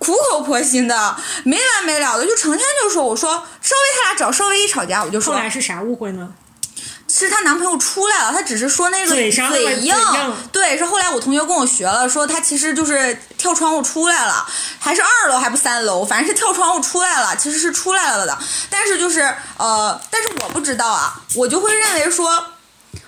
苦口婆心的，没完没了的，就成天就说，我说稍微他俩找稍微一吵架，我就说后来是啥误会呢？是她男朋友出来了，她只是说那个嘴上那个嘴硬嘴硬，对，是后来我同学跟我学了，说她其实就是跳窗户出来了，还是二楼还不三楼，反正是跳窗户出来了，其实是出来了的，但是就是呃，但是我不知道啊，我就会认为说。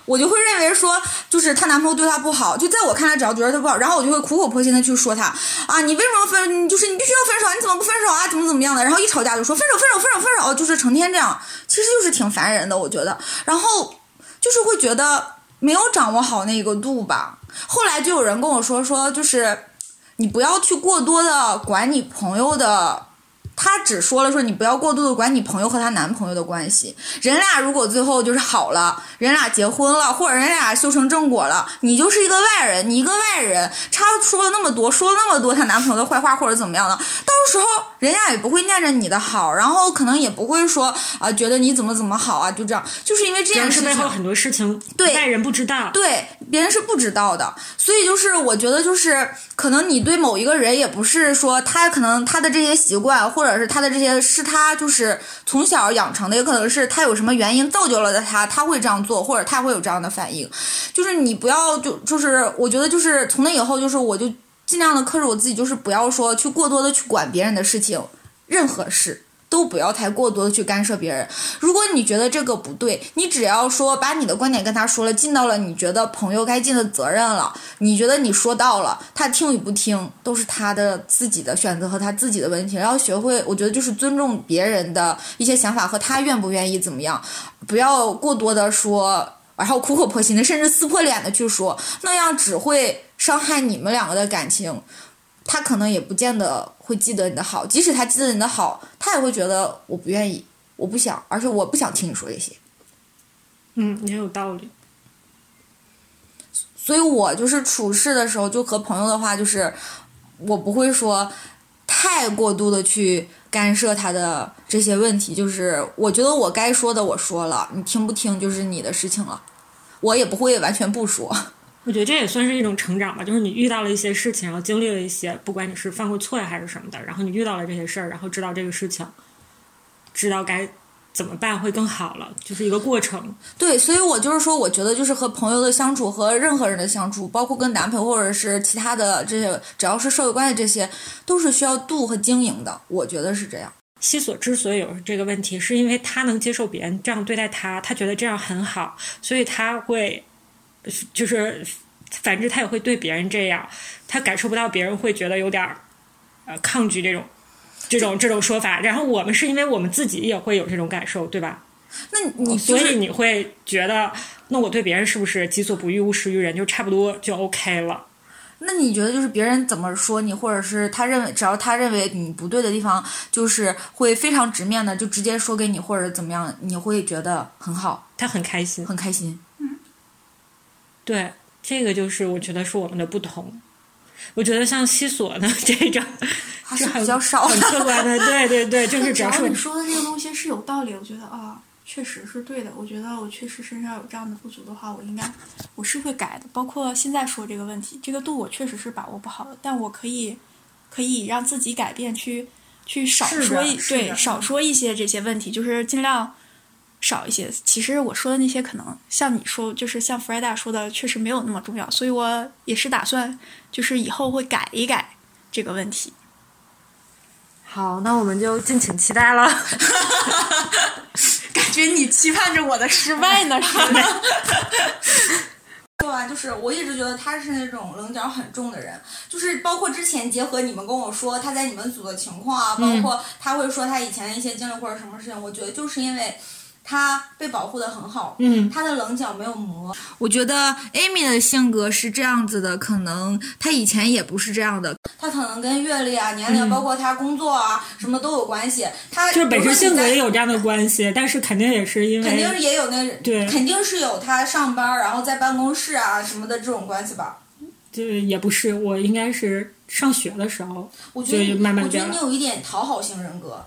我就会认为说，就是她男朋友对她不好，就在我看来，只要觉得她不好，然后我就会苦口婆心的去说她啊，你为什么分？你就是你必须要分手，你怎么不分手啊？怎么怎么样的？然后一吵架就说分手，分手，分手，分手，就是成天这样，其实就是挺烦人的，我觉得。然后就是会觉得没有掌握好那个度吧。后来就有人跟我说说，就是你不要去过多的管你朋友的。他只说了说你不要过度的管你朋友和她男朋友的关系，人俩如果最后就是好了，人俩结婚了，或者人俩修成正果了，你就是一个外人，你一个外人，他说了那么多，说了那么多她男朋友的坏话或者怎么样的，到时候人家也不会念着你的好，然后可能也不会说啊、觉得你怎么怎么好啊，就这样，就是因为这件事情很多事情对外人不知道。对，别人是不知道的，所以就是我觉得就是可能你对某一个人也不是说他可能他的这些习惯，或者或者是他的这些是他就是从小养成的，也可能是他有什么原因造就了他，他会这样做，或者他会有这样的反应。就是你不要就就是我觉得就是从那以后就是我就尽量的克制我自己，就是不要说去过多的去管别人的事情，任何事。都不要太过多的去干涉别人。如果你觉得这个不对，你只要说把你的观点跟他说了，尽到了你觉得朋友该尽的责任了，你觉得你说到了，他听与不听都是他的自己的选择和他自己的问题。然后学会，我觉得就是尊重别人的一些想法和他愿不愿意怎么样，不要过多的说。然后苦口婆心的，甚至撕破脸的去说，那样只会伤害你们两个的感情。他可能也不见得会记得你的好，即使他记得你的好，他也会觉得我不愿意，我不想，而且我不想听你说这些。嗯，也有道理。所以我就是处事的时候，就和朋友的话，就是我不会说太过度的去干涉他的这些问题。就是我觉得我该说的我说了，你听不听就是你的事情了，我也不会完全不说。我觉得这也算是一种成长吧，就是你遇到了一些事情，然后经历了一些，不管你是犯过错呀还是什么的，然后你遇到了这些事儿，然后知道这个事情，知道该怎么办会更好了，就是一个过程。对，所以我就是说，我觉得就是和朋友的相处，和任何人的相处，包括跟男朋友或者是其他的这些，只要是社会关系，这些都是需要度和经营的。我觉得是这样。西索之所以有这个问题，是因为他能接受别人这样对待他，他觉得这样很好，所以他会就是反之，他也会对别人这样，他感受不到别人会觉得有点儿呃抗拒这种这种这种说法。然后我们是因为我们自己也会有这种感受，对吧？那你、就是、所以你会觉得，那我对别人是不是己所不欲，勿施于人，就差不多就 OK 了？那你觉得就是别人怎么说你，或者是他认为只要他认为你不对的地方，就是会非常直面的就直接说给你，或者怎么样，你会觉得很好，他很开心，很开心。对，这个就是我觉得是我们的不同。我觉得像西索呢 这种还是比较少很 客观的，对对对，就是只要是只要你说的这个东西是有道理，我觉得啊，确实是对的。我觉得我确实身上有这样的不足的话，我应该我是会改的。包括现在说这个问题，这个度我确实是把握不好的，但我可以可以让自己改变，去去少说一对少说一些这些问题，就是尽量少一些。其实我说的那些，可能像你说，就是像弗莱达说的，确实没有那么重要。所以我也是打算，就是以后会改一改这个问题。好，那我们就敬请期待了。感觉你期盼着我的失败呢，是的。说完就是，我一直觉得他是那种棱角很重的人，就是包括之前结合你们跟我说他在你们组的情况啊，包括他会说他以前的一些经历或者什么事情，我觉得就是因为他被保护的很好，嗯他的棱角没有磨，我觉得 Amy 的性格是这样子的，可能她以前也不是这样的。他可能跟阅历啊、年龄，包括他工作啊什么都有关系。他嗯就是本身性格也有。这样的关系，但是肯定也是因为肯定也有那，对肯定是有他上班，然后在办公室啊什么的这种关系吧。就也不是，我应该是上学的时候，我觉得就慢慢我觉得你有一点讨好型人格，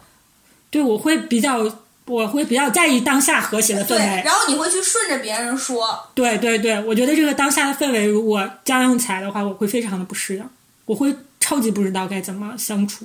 对我会比较，我会比较在意当下和谐的氛，围。然后你会去顺着别人说，对对对，我觉得这个当下的氛围如果僵硬起来的话，我会非常的不适应，我会超级不知道该怎么相处。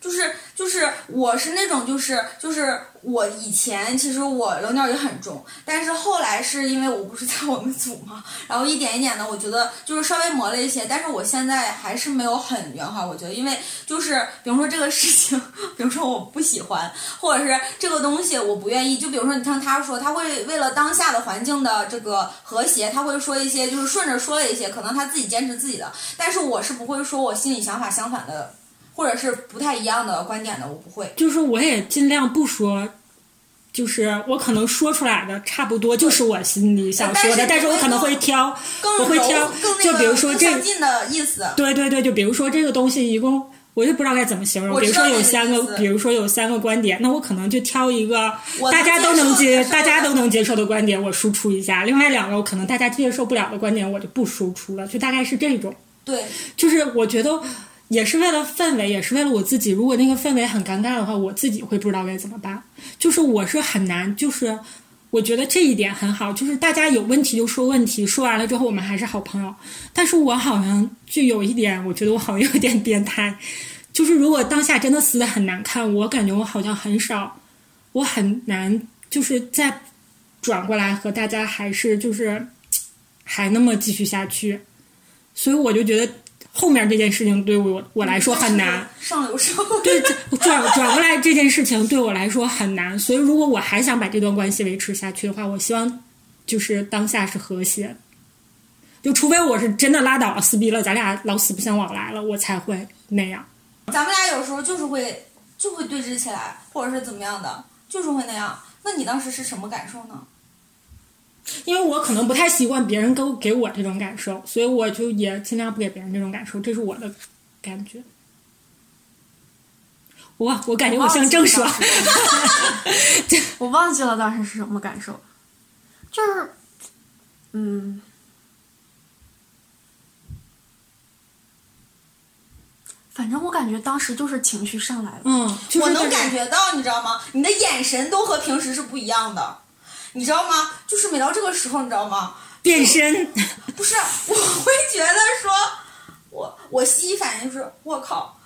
就是就是我是那种就是就是我以前其实我棱角也很重，但是后来是因为我不是在我们组嘛，然后一点一点的，我觉得就是稍微磨了一些，但是我现在还是没有很圆滑，我觉得，因为就是比如说这个事情，比如说我不喜欢，或者是这个东西我不愿意，就比如说你像他说，他会为了当下的环境的这个和谐，他会说一些就是顺着说了一些，可能他自己坚持自己的，但是我是不会说我心里想法相反的。或者是不太一样的观点的，我不会。就是我也尽量不说，就是我可能说出来的差不多就是我心里想说的，但是我可能会挑，更我会挑更那，个就比如说这。对对对，就比如说这个东西一共。我就不知道该怎么形容，比如说有三个比如说有三个观点，那我可能就挑一个大家都能能接、大家都能接受的观点，我输出一下；另外两个我可能大家接受不了的观点，我就不输出了，就大概是这种。对，就是我觉得也是为了氛围，也是为了我自己。如果那个氛围很尴尬的话，我自己会不知道该怎么办。就是我是很难，就是我觉得这一点很好，就是大家有问题就说问题，说完了之后我们还是好朋友。但是我好像就有一点，我觉得我好像有点变态，就是如果当下真的撕的很难看，我感觉我好像很少，我很难就是再转过来和大家还是就是还那么继续下去。所以我就觉得后面这件事情对我我来说很难。上流社会。对，转转过来这件事情对我来说很难，所以如果我还想把这段关系维持下去的话，我希望就是当下是和谐。就除非我是真的拉倒了、撕逼了，咱俩老死不相往来了，我才会那样。咱们俩有时候就是会就会对峙起来，或者是怎么样的，就是会那样。那你当时是什么感受呢？因为我可能不太习惯别人给给我这种感受，所以我就也尽量不给别人这种感受，这是我的感觉。我我感觉我像郑爽，我忘记了当时是什么感受，就是，嗯，反正我感觉当时就是情绪上来了，嗯，就是我能感觉到，你知道吗？你的眼神都和平时是不一样的，你知道吗？就是每到这个时候，你知道吗？变身，不是，我会觉得说，我我第一反应就是我靠，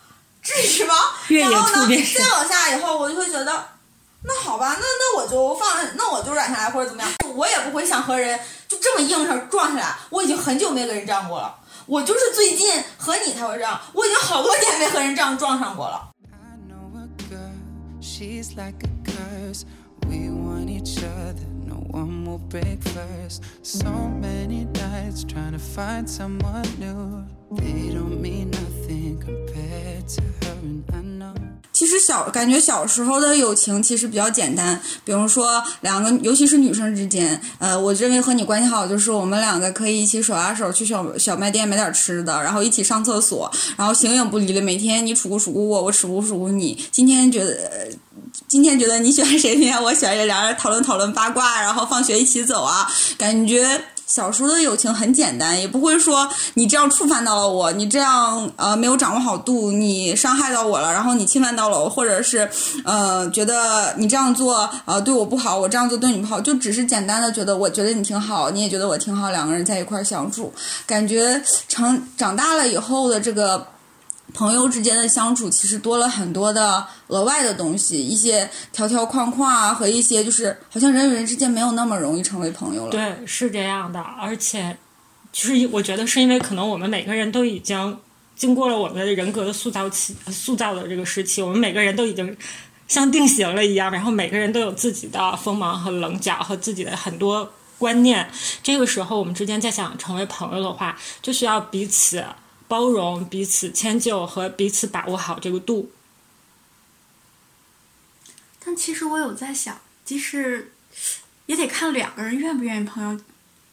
至于吗？然后呢兔变，身再往下以后，我就会觉得，那好吧，那那我就放，那我就软下来或者怎么样，我也不会想和人就这么硬上撞下来。我已经很久没跟人这样过了，我就是最近和你才会这样，我已经好多年没和人这样撞上过了。I know a girl, she's like a curse. We want each other, no one will break first. So many nights trying to find someone new. They don't mean nothing compared to her, and I know. 其实小感觉小时候的友情其实比较简单，比如说两个，尤其是女生之间，呃，我认为和你关系好就是我们两个可以一起手拉手去小小卖店买点吃的，然后一起上厕所，然后形影不离的每天你楚咕楚咕我，我楚咕楚咕你。今天觉得，呃今天觉得你喜欢谁，明天 我喜欢谁，两人讨论讨论八卦，然后放学一起走啊，感觉。小时候的友情很简单，也不会说你这样触犯到了我，你这样呃没有掌握好度，你伤害到我了，然后你侵犯到了我，或者是呃觉得你这样做呃对我不好，我这样做对你不好，就只是简单的觉得我觉得你挺好，你也觉得我挺好，两个人在一块儿相处，感觉长长大了以后的这个。朋友之间的相处其实多了很多的额外的东西，一些条条框框啊，和一些就是好像人与人之间没有那么容易成为朋友了。对，是这样的，而且就是我觉得是因为可能我们每个人都已经经过了我们的人格的塑造期，塑造的这个时期，我们每个人都已经像定型了一样，然后每个人都有自己的锋芒和棱角和自己的很多观念。这个时候，我们之间再想成为朋友的话，就需要彼此包容、彼此迁就和彼此把握好这个度。但其实我有在想，即使也得看两个人愿不愿意朋友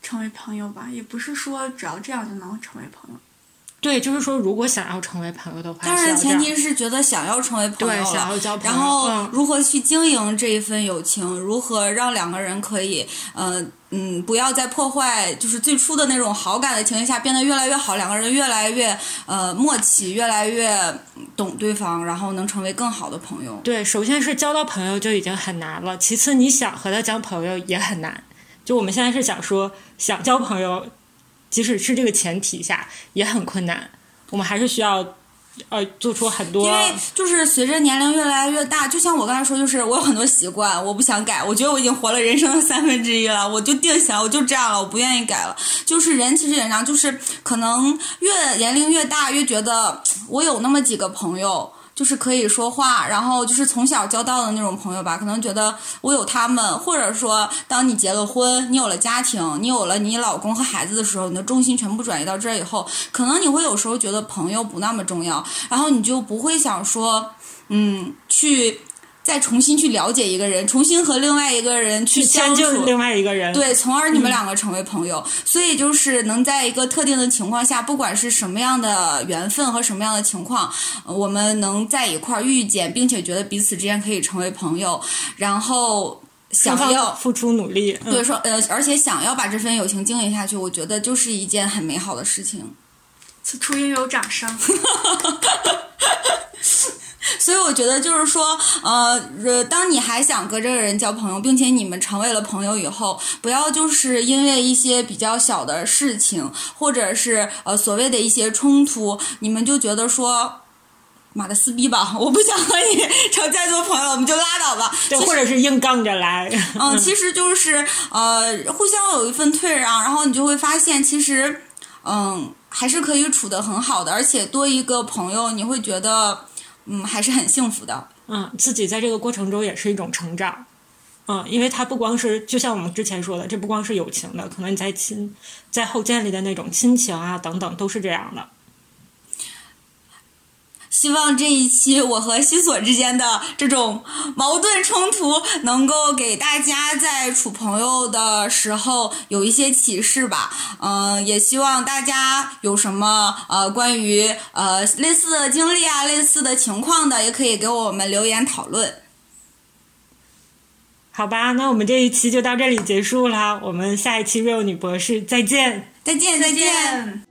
成为朋友吧，也不是说只要这样就能成为朋友。对，就是说，如果想要成为朋友的话，当然，前提是觉得想要成为朋友对想要交朋友然后嗯如何去经营这一份友情，如何让两个人可以，呃，嗯，不要在破坏就是最初的那种好感的情况下变得越来越好，两个人越来越呃默契，越来越懂对方，然后能成为更好的朋友。对，首先是交到朋友就已经很难了，其次你想和他交朋友也很难。就我们现在是想说，想交朋友，即使是这个前提下也很困难，我们还是需要呃做出很多因为就是随着年龄越来越大，就像我刚才说，就是我有很多习惯，我不想改。我觉得我已经活了人生的三分之一了，我就定下，我就这样了，我不愿意改了。就是人其实也这样，就是可能越年龄越大，越觉得我有那么几个朋友。就是可以说话，然后就是从小交到的那种朋友吧，可能觉得我有他们，或者说当你结了婚，你有了家庭，你有了你老公和孩子的时候，你的重心全部转移到这儿以后，可能你会有时候觉得朋友不那么重要，然后你就不会想说，嗯，去再重新去了解一个人，重新和另外一个人去去相处，另外一个人。对，从而你们两个成为朋友。所以就是能在一个特定的情况下，不管是什么样的缘分和什么样的情况，呃我们能在一块儿遇见，并且觉得彼此之间可以成为朋友，然后想要。付出努力。嗯对，说呃，而且想要把这份友情经营下去，我觉得就是一件很美好的事情。此处应有掌声。所以我觉得就是说，呃，呃当你还想跟这个人交朋友，并且你们成为了朋友以后，不要就是因为一些比较小的事情，或者是呃所谓的一些冲突，你们就觉得说。妈的，撕逼吧！我不想和你 成再做朋友，我们就拉倒吧。对，或者是硬杠着来。嗯，其实就是呃，互相有一份退让，然后你就会发现，其实嗯，还是可以处得很好的，而且多一个朋友，你会觉得嗯，还是很幸福的。嗯，自己在这个过程中也是一种成长。嗯，因为它不光是，就像我们之前说的，这不光是友情的，可能你在亲，在后建立的那种亲情啊等等，都是这样的。希望这一期我和西索之间的这种矛盾冲突，能够给大家在处朋友的时候有一些启示吧。嗯、也希望大家有什么呃关于呃类似的经历啊、类似的情况的，也可以给我们留言讨论。好吧，那我们这一期就到这里结束啦。我们下一期 real 女博士再见。再见，再见。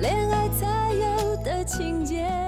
恋爱才有的情节。